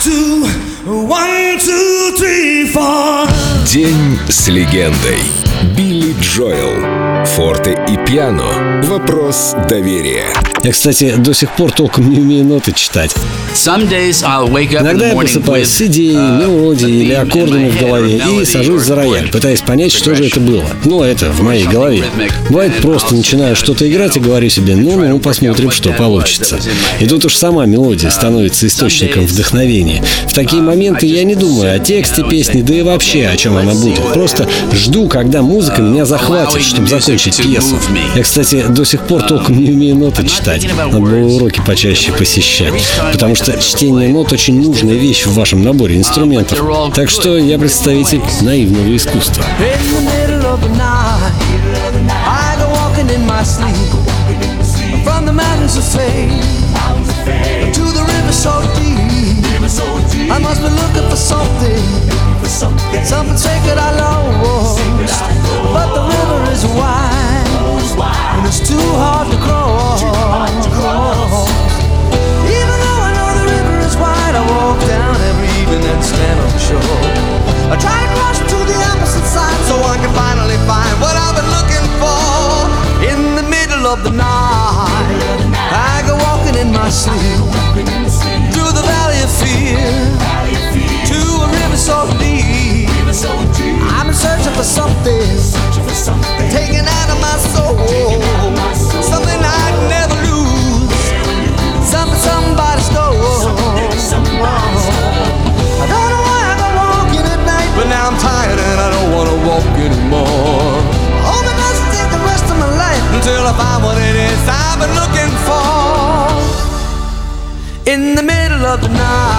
two, one, two, three, four. День с легендой. Билли Джоэл. Форте и пиано. Вопрос доверия. Я, кстати, до сих пор толком не умею ноты читать. Иногда я просыпаюсь с идеей, uh, мелодией или аккордами в голове и сажусь за рояль, пытаясь понять, что же это было. Ну, это в моей голове. Бывает просто начинаю что-то играть и говорю себе, ну, ну, посмотрим, что получится. И тут уж сама мелодия становится источником вдохновения. В такие моменты я не думаю о тексте песни, да и вообще о чем она будет. Просто жду, когда музыка меня захватит, чтобы закончить пьесу. Я, кстати, до сих пор толком не умею ноты читать. Надо было уроки почаще посещать. Потому что чтение нот очень нужная вещь в вашем наборе инструментов. Так что я представитель наивного искусства. From the mountains of fame of the night, middle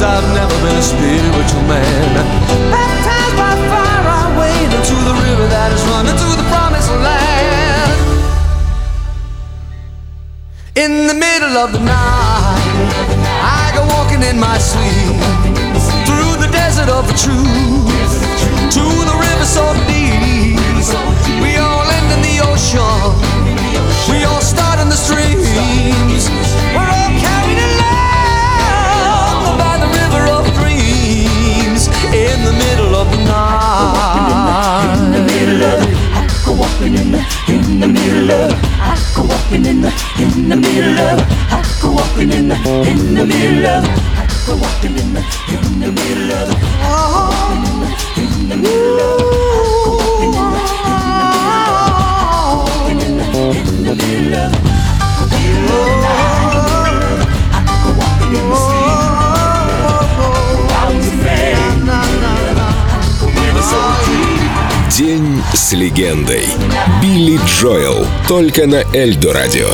Knows I've never been a spiritual man. Baptized by fire, I wade into the river that is running to the promised land. In the middle of the night, I go walking in my sleep through the desert of the truth to the river so deep. middle of I go walking in the in the middle of I go walking in the in the middle of I go walking in the in the middle of in the middle of День с легендой. Билли Джоэл. Только на Эльдо радио.